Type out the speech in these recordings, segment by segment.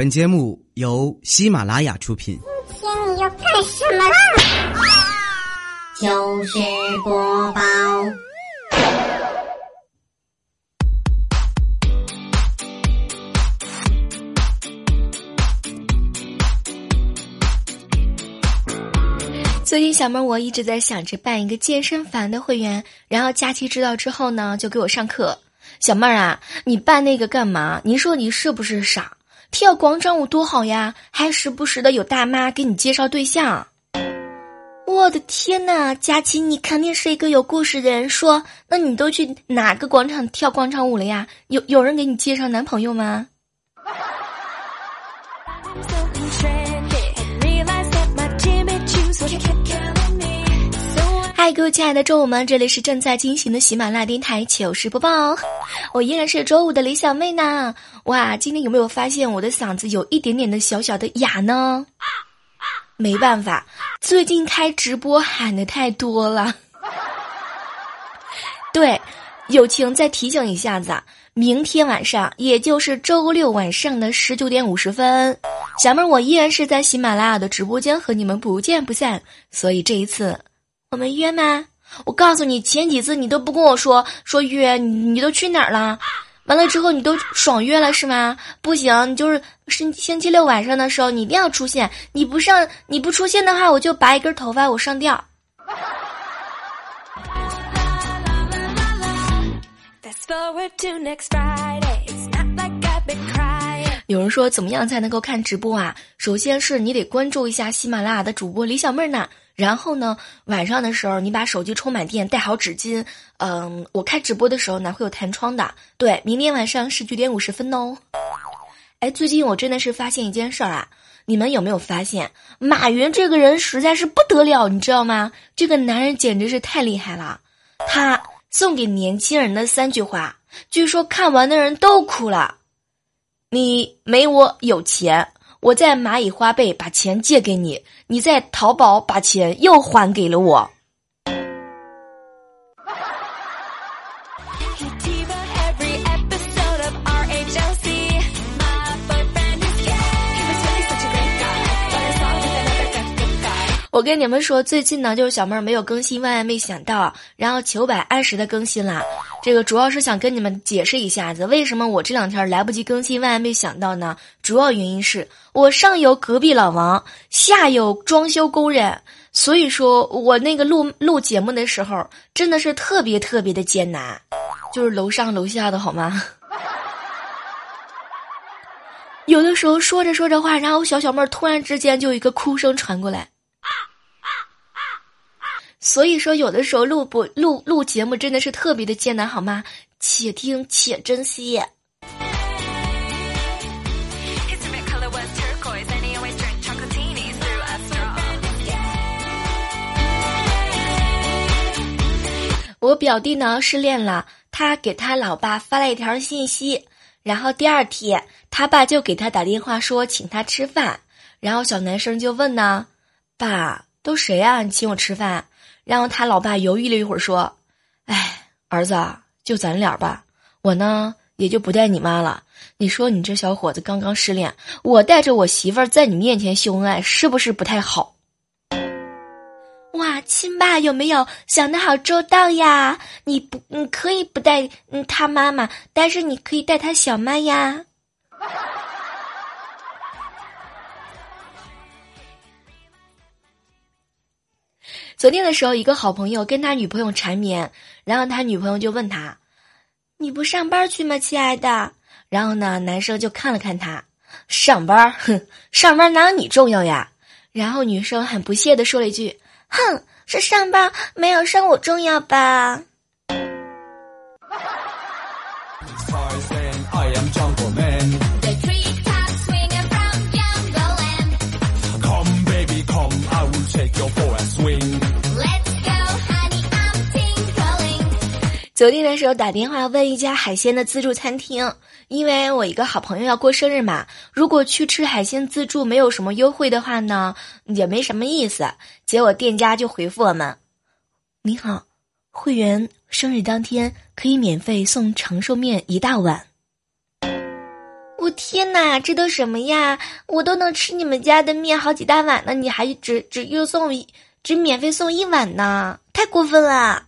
本节目由喜马拉雅出品。今天你要干什么啦？糗事播报。最近小妹我一直在想着办一个健身房的会员，然后佳琪知道之后呢，就给我上课。小妹儿啊，你办那个干嘛？你说你是不是傻？跳广场舞多好呀，还时不时的有大妈给你介绍对象。我的天呐，佳琪，你肯定是一个有故事的人。说，那你都去哪个广场跳广场舞了呀？有有人给你介绍男朋友吗？嗨，各位亲爱的周五们，这里是正在进行的喜马拉雅电台糗事播报，我依然是周五的李小妹呢。哇，今天有没有发现我的嗓子有一点点的小小的哑呢？没办法，最近开直播喊的太多了。对，友情再提醒一下子，明天晚上，也就是周六晚上的十九点五十分，小妹儿我依然是在喜马拉雅的直播间和你们不见不散。所以这一次。我们约吗？我告诉你，前几次你都不跟我说说约，你你都去哪儿了？完了之后你都爽约了是吗？不行，你就是星星期六晚上的时候你一定要出现，你不上你不出现的话，我就拔一根头发，我上吊。有人说怎么样才能够看直播啊？首先是你得关注一下喜马拉雅的主播李小妹儿呢。然后呢，晚上的时候你把手机充满电，带好纸巾。嗯，我开直播的时候呢会有弹窗的。对，明天晚上是九点五十分哦。哎，最近我真的是发现一件事儿啊，你们有没有发现马云这个人实在是不得了，你知道吗？这个男人简直是太厉害了。他送给年轻人的三句话，据说看完的人都哭了。你没我有钱。我在蚂蚁花呗把钱借给你，你在淘宝把钱又还给了我。我跟你们说，最近呢，就是小妹儿没有更新，万万没想到，然后糗百按时的更新了。这个主要是想跟你们解释一下子，为什么我这两天来不及更新，万万没想到呢？主要原因是我上有隔壁老王，下有装修工人，所以说我那个录录节目的时候，真的是特别特别的艰难，就是楼上楼下的好吗？有的时候说着说着话，然后小小妹儿突然之间就一个哭声传过来。所以说，有的时候录播录录节目真的是特别的艰难，好吗？且听且珍惜。我表弟呢失恋了，他给他老爸发了一条信息，然后第二天他爸就给他打电话说请他吃饭，然后小男生就问呢，爸，都谁啊？你请我吃饭？然后他老爸犹豫了一会儿，说：“哎，儿子，就咱俩吧，我呢也就不带你妈了。你说你这小伙子刚刚失恋，我带着我媳妇儿在你面前秀恩爱，是不是不太好？”哇，亲爸有没有想的好周到呀？你不，你可以不带嗯他妈妈，但是你可以带他小妈呀。昨天的时候，一个好朋友跟他女朋友缠绵，然后他女朋友就问他：“你不上班去吗，亲爱的？”然后呢，男生就看了看他，上班，哼，上班哪有你重要呀？然后女生很不屑的说了一句：“哼，是上班没有生我重要吧？”昨天的时候打电话问一家海鲜的自助餐厅，因为我一个好朋友要过生日嘛，如果去吃海鲜自助没有什么优惠的话呢，也没什么意思。结果店家就回复我们：“你好，会员生日当天可以免费送长寿面一大碗。”我天哪，这都什么呀？我都能吃你们家的面好几大碗呢，你还只只又送一只免费送一碗呢，太过分了！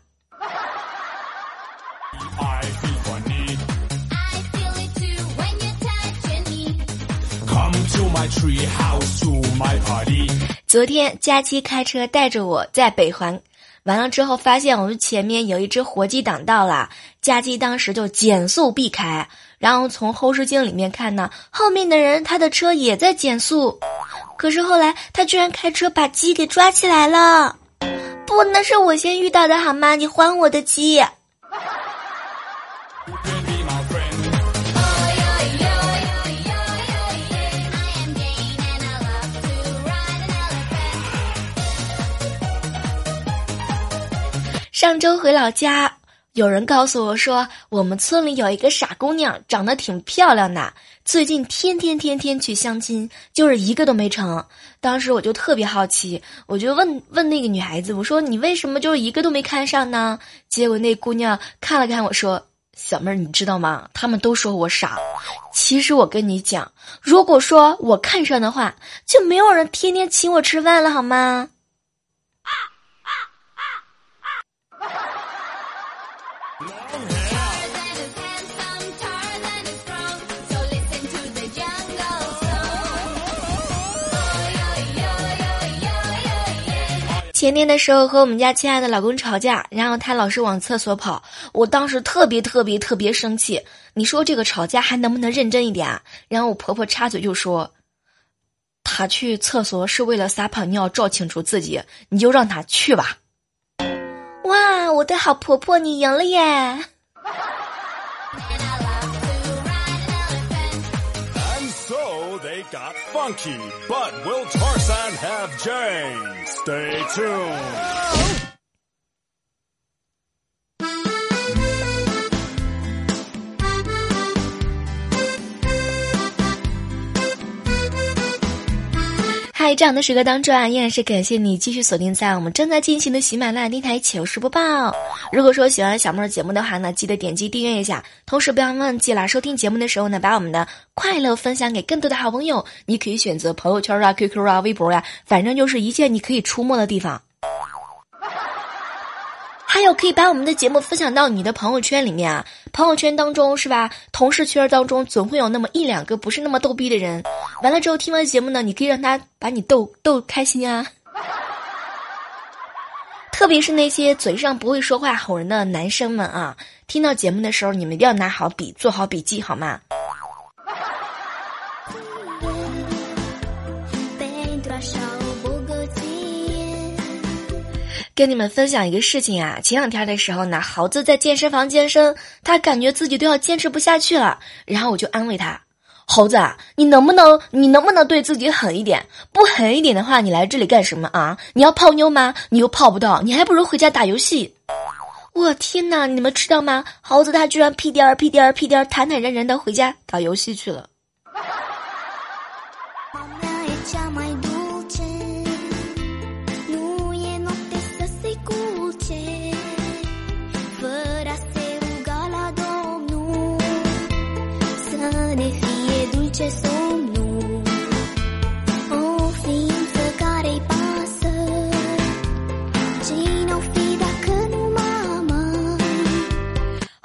昨天佳期开车带着我在北环，完了之后发现我们前面有一只活鸡挡道了，佳期当时就减速避开。然后从后视镜里面看呢，后面的人他的车也在减速，可是后来他居然开车把鸡给抓起来了，不，那是我先遇到的好吗？你还我的鸡！上周回老家。有人告诉我说，我们村里有一个傻姑娘，长得挺漂亮的，最近天天天天去相亲，就是一个都没成。当时我就特别好奇，我就问问那个女孩子，我说你为什么就是一个都没看上呢？结果那姑娘看了看我说：“小妹儿，你知道吗？他们都说我傻，其实我跟你讲，如果说我看上的话，就没有人天天请我吃饭了，好吗？”前天的时候和我们家亲爱的老公吵架，然后他老是往厕所跑，我当时特别特别特别生气。你说这个吵架还能不能认真一点啊？然后我婆婆插嘴就说：“他去厕所是为了撒泡尿照清楚自己，你就让他去吧。”哇，我的好婆婆，你赢了耶 but will Tarzan have Jane? Stay tuned. 在这样的时刻当中啊，依然是感谢你继续锁定在我们正在进行的喜马拉雅电台糗事播报。如果说喜欢小妹儿节目的话呢，记得点击订阅一下，同时不要忘记了收听节目的时候呢，把我们的快乐分享给更多的好朋友。你可以选择朋友圈啊、QQ 啊、微博呀，反正就是一切你可以出没的地方。还有可以把我们的节目分享到你的朋友圈里面啊，朋友圈当中是吧？同事圈当中总会有那么一两个不是那么逗逼的人，完了之后听完节目呢，你可以让他把你逗逗开心啊。特别是那些嘴上不会说话哄人的男生们啊，听到节目的时候，你们一定要拿好笔，做好笔记好吗？跟你们分享一个事情啊，前两天的时候呢，豪子在健身房健身，他感觉自己都要坚持不下去了，然后我就安慰他：“猴子，啊你能不能，你能不能对自己狠一点？不狠一点的话，你来这里干什么啊？你要泡妞吗？你又泡不到，你还不如回家打游戏。”我天哪，你们知道吗？猴子他居然屁颠儿屁颠儿屁颠儿，坦坦然然的回家打游戏去了。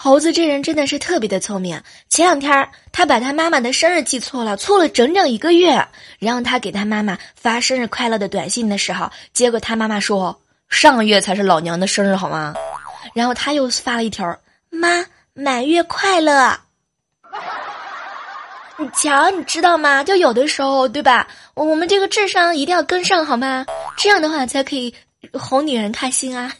猴子这人真的是特别的聪明。前两天他把他妈妈的生日记错了，错了整整一个月。然后他给他妈妈发生日快乐的短信的时候，结果他妈妈说上个月才是老娘的生日，好吗？然后他又发了一条：妈，满月快乐。你瞧，你知道吗？就有的时候，对吧？我们这个智商一定要跟上，好吗？这样的话才可以哄女人开心啊。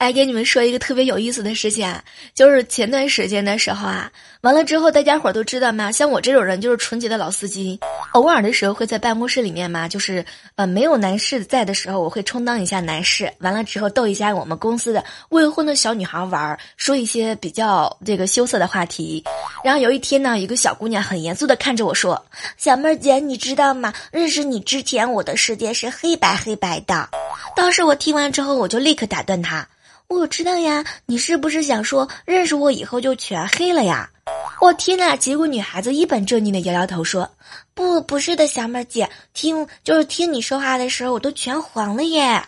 哎，给你们说一个特别有意思的事情啊，就是前段时间的时候啊，完了之后大家伙都知道嘛，像我这种人就是纯洁的老司机，偶尔的时候会在办公室里面嘛，就是呃没有男士在的时候，我会充当一下男士，完了之后逗一下我们公司的未婚的小女孩玩，说一些比较这个羞涩的话题。然后有一天呢，一个小姑娘很严肃的看着我说：“小妹儿姐，你知道吗？认识你之前，我的世界是黑白黑白的。”当时我听完之后，我就立刻打断她。我知道呀，你是不是想说认识我以后就全黑了呀？我天呐！结果女孩子一本正经的摇摇头说：“不，不是的，小妹儿姐，听就是听你说话的时候，我都全黄了耶。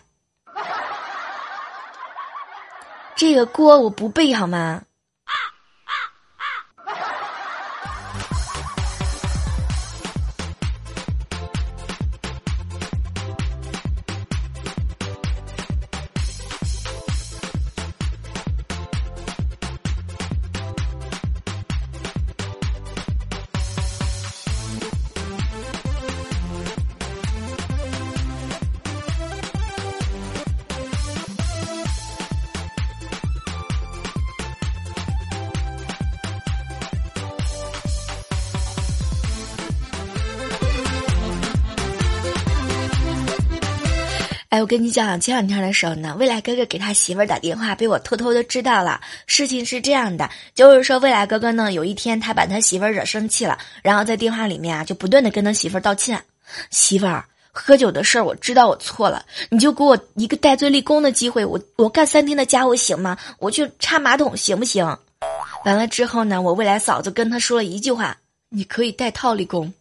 ”这个锅我不背好吗？哎，我跟你讲，前两天的时候呢，未来哥哥给他媳妇儿打电话，被我偷偷的知道了。事情是这样的，就是说未来哥哥呢，有一天他把他媳妇儿惹生气了，然后在电话里面啊，就不断的跟他媳妇儿道歉。媳妇儿，喝酒的事儿我知道我错了，你就给我一个戴罪立功的机会，我我干三天的家务行吗？我去擦马桶行不行？完了之后呢，我未来嫂子跟他说了一句话：你可以戴套立功。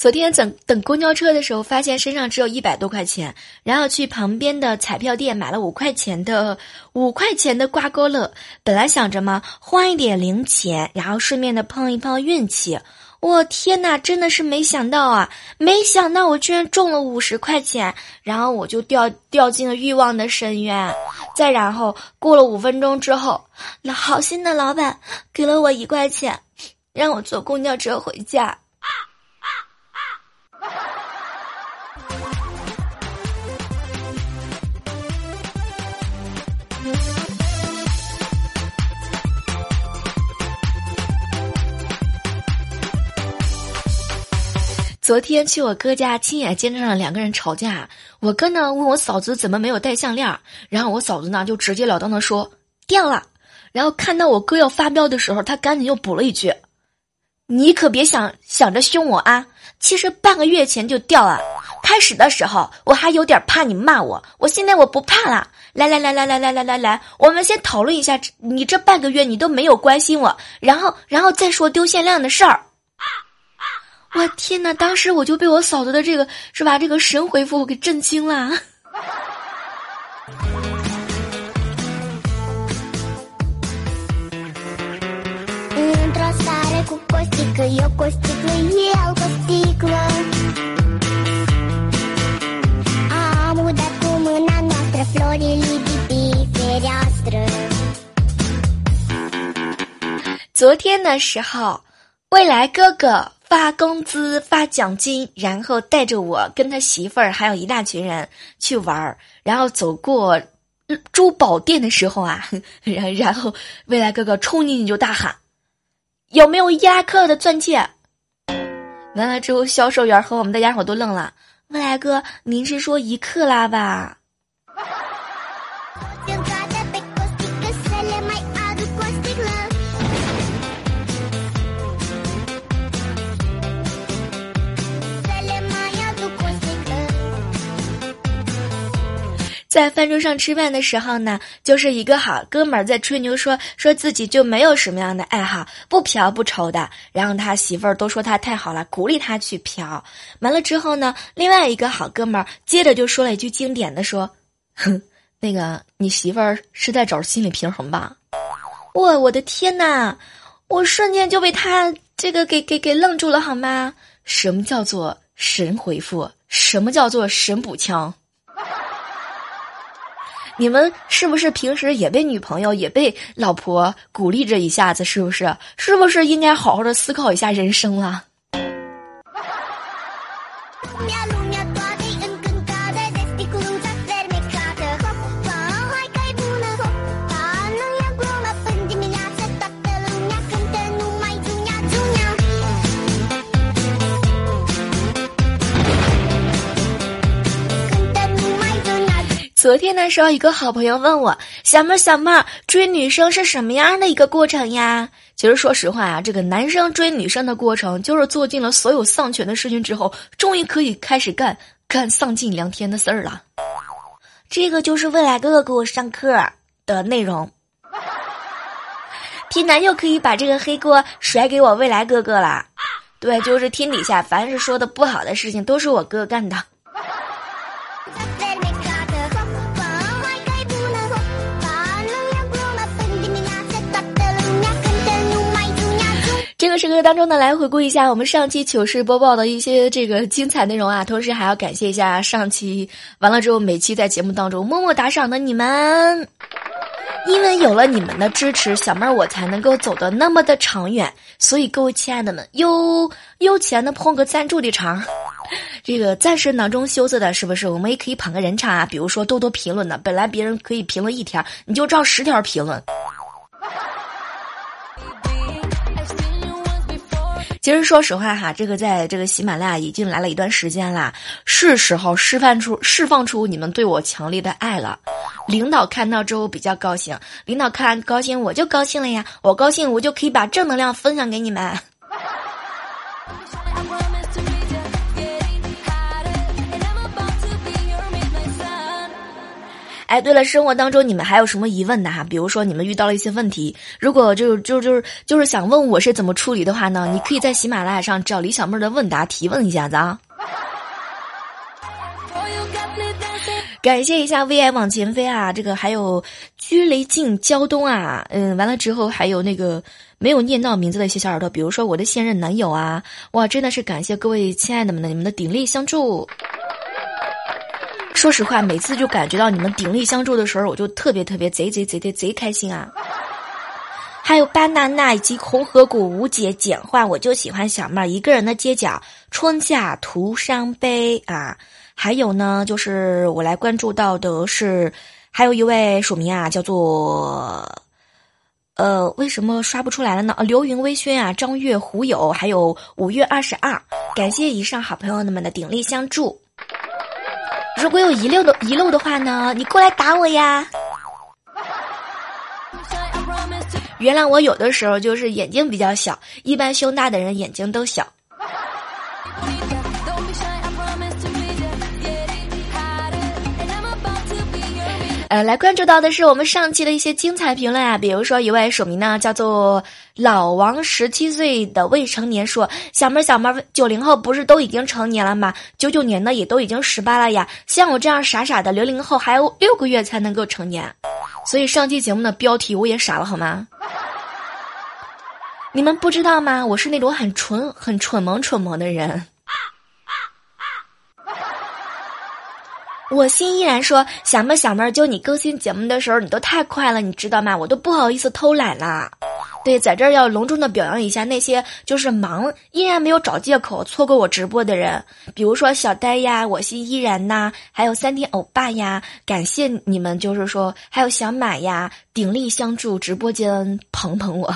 昨天等等公交车的时候，发现身上只有一百多块钱，然后去旁边的彩票店买了五块钱的五块钱的刮刮乐。本来想着嘛，换一点零钱，然后顺便的碰一碰运气。我天哪，真的是没想到啊！没想到我居然中了五十块钱，然后我就掉掉进了欲望的深渊。再然后过了五分钟之后，那好心的老板给了我一块钱，让我坐公交车回家。昨天去我哥家，亲眼见证了两个人吵架。我哥呢问我嫂子怎么没有戴项链，然后我嫂子呢就直截了当的说掉了。然后看到我哥要发飙的时候，他赶紧又补了一句：“你可别想想着凶我啊！其实半个月前就掉了。开始的时候我还有点怕你骂我，我现在我不怕了。来来来来来来来来来，我们先讨论一下，你这半个月你都没有关心我，然后然后再说丢限量的事儿。”我天哪！当时我就被我嫂子的这个是吧，这个神回复我给震惊了。昨天的时候，未来哥哥。发工资发奖金，然后带着我跟他媳妇儿还有一大群人去玩儿，然后走过珠宝店的时候啊，然然后未来哥哥冲进去就大喊：“有没有伊拉克的钻戒？”完了之后，销售员和我们大家伙都愣了。未来哥，您是说一克拉吧？在饭桌上吃饭的时候呢，就是一个好哥们儿在吹牛说说自己就没有什么样的爱好，不嫖不抽的。然后他媳妇儿都说他太好了，鼓励他去嫖。完了之后呢，另外一个好哥们儿接着就说了一句经典的说：“哼，那个你媳妇儿是在找心理平衡吧？我我的天呐，我瞬间就被他这个给给给愣住了，好吗？什么叫做神回复？什么叫做神补枪？你们是不是平时也被女朋友、也被老婆鼓励着一下子？是不是？是不是应该好好的思考一下人生了？昨天的时候，一个好朋友问我：“小妹儿，小妹儿，追女生是什么样的一个过程呀？”其实，说实话啊，这个男生追女生的过程，就是做尽了所有丧权的事情之后，终于可以开始干干丧尽良天的事儿了。这个就是未来哥哥给我上课的内容。天南又可以把这个黑锅甩给我未来哥哥了。对，就是天底下凡是说的不好的事情，都是我哥干的。个时刻当中呢，来回顾一下我们上期糗事播报的一些这个精彩内容啊，同时还要感谢一下上期完了之后每期在节目当中默默打赏的你们，因为有了你们的支持，小妹儿我才能够走得那么的长远。所以各位亲爱的们，有有钱的捧个赞助的场，这个暂时囊中羞涩的，是不是？我们也可以捧个人场啊，比如说多多评论的，本来别人可以评论一条，你就照十条评论。其实说实话哈，这个在这个喜马拉雅已经来了一段时间啦，是时候释放出释放出你们对我强烈的爱了。领导看到之后比较高兴，领导看高兴我就高兴了呀，我高兴我就可以把正能量分享给你们。哎，对了，生活当中你们还有什么疑问的哈？比如说你们遇到了一些问题，如果就就就是就是想问我是怎么处理的话呢？你可以在喜马拉雅上找李小妹的问答提问一下子啊。感谢一下 VI 往前飞啊，这个还有居雷镜胶东啊，嗯，完了之后还有那个没有念到名字的一些小耳朵，比如说我的现任男友啊，哇，真的是感谢各位亲爱的们的你们的鼎力相助。说实话，每次就感觉到你们鼎力相助的时候，我就特别特别贼贼贼贼贼开心啊！还有巴娜娜以及红河谷无解简化，我就喜欢小妹儿一个人的街角，春夏徒伤悲啊！还有呢，就是我来关注到的是，还有一位署名啊，叫做呃，为什么刷不出来了呢？流云微醺啊，张月胡友，还有五月二十二，感谢以上好朋友们的鼎力相助。如果有遗漏的遗漏的话呢，你过来打我呀！原谅我有的时候就是眼睛比较小，一般胸大的人眼睛都小。呃，来关注到的是我们上期的一些精彩评论啊，比如说一位署名呢叫做老王十七岁的未成年说：“小妹儿小妹儿，九零后不是都已经成年了吗？九九年的也都已经十八了呀，像我这样傻傻的零零后还有六个月才能够成年，所以上期节目的标题我也傻了好吗？你们不知道吗？我是那种很纯很蠢萌蠢萌的人。”我心依然说，小妹小妹儿，就你更新节目的时候，你都太快了，你知道吗？我都不好意思偷懒啦。对，在这儿要隆重的表扬一下那些就是忙依然没有找借口错过我直播的人，比如说小呆呀，我心依然呐，还有三天欧巴呀，感谢你们，就是说还有小马呀，鼎力相助，直播间捧捧我。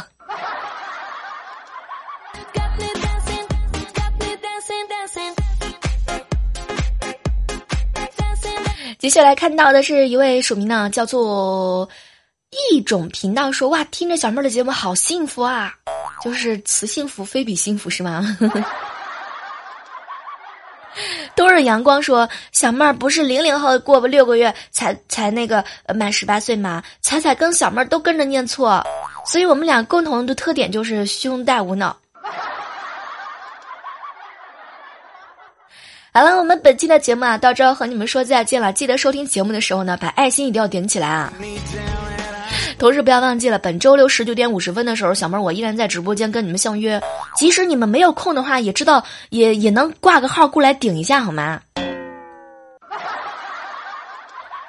接下来看到的是一位署名呢，叫做一种频道说哇，听着小妹儿的节目好幸福啊，就是此幸福非彼幸福是吗？冬日阳光说小妹儿不是零零后，过不六个月才才那个满十八岁吗？彩彩跟小妹儿都跟着念错，所以我们俩共同的特点就是胸大无脑。好了，我们本期的节目啊，到这和你们说再见了。记得收听节目的时候呢，把爱心一定要点起来啊。同时不要忘记了，本周六十九点五十分的时候，小妹儿我依然在直播间跟你们相约。即使你们没有空的话，也知道也也能挂个号过来顶一下好吗？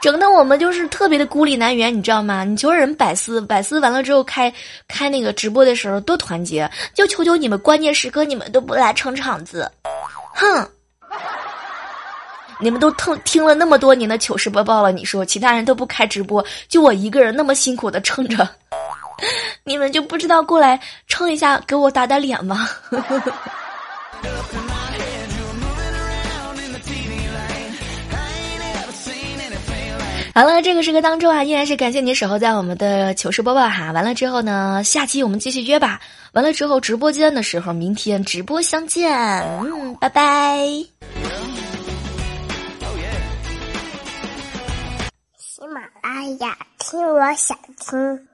整的我们就是特别的孤立难援，你知道吗？你求人百思百思完了之后开开那个直播的时候多团结，就求求你们关键时刻你们都不来撑场子，哼！你们都听听了那么多年的糗事播报了，你说其他人都不开直播，就我一个人那么辛苦的撑着，你们就不知道过来撑一下给我打打脸吗？好了，这个时刻当中啊，依然是感谢你守候在我们的糗事播报哈。完了之后呢，下期我们继续约吧。完了之后，直播间的时候，明天直播相见。嗯，拜拜。马拉雅，听我想听。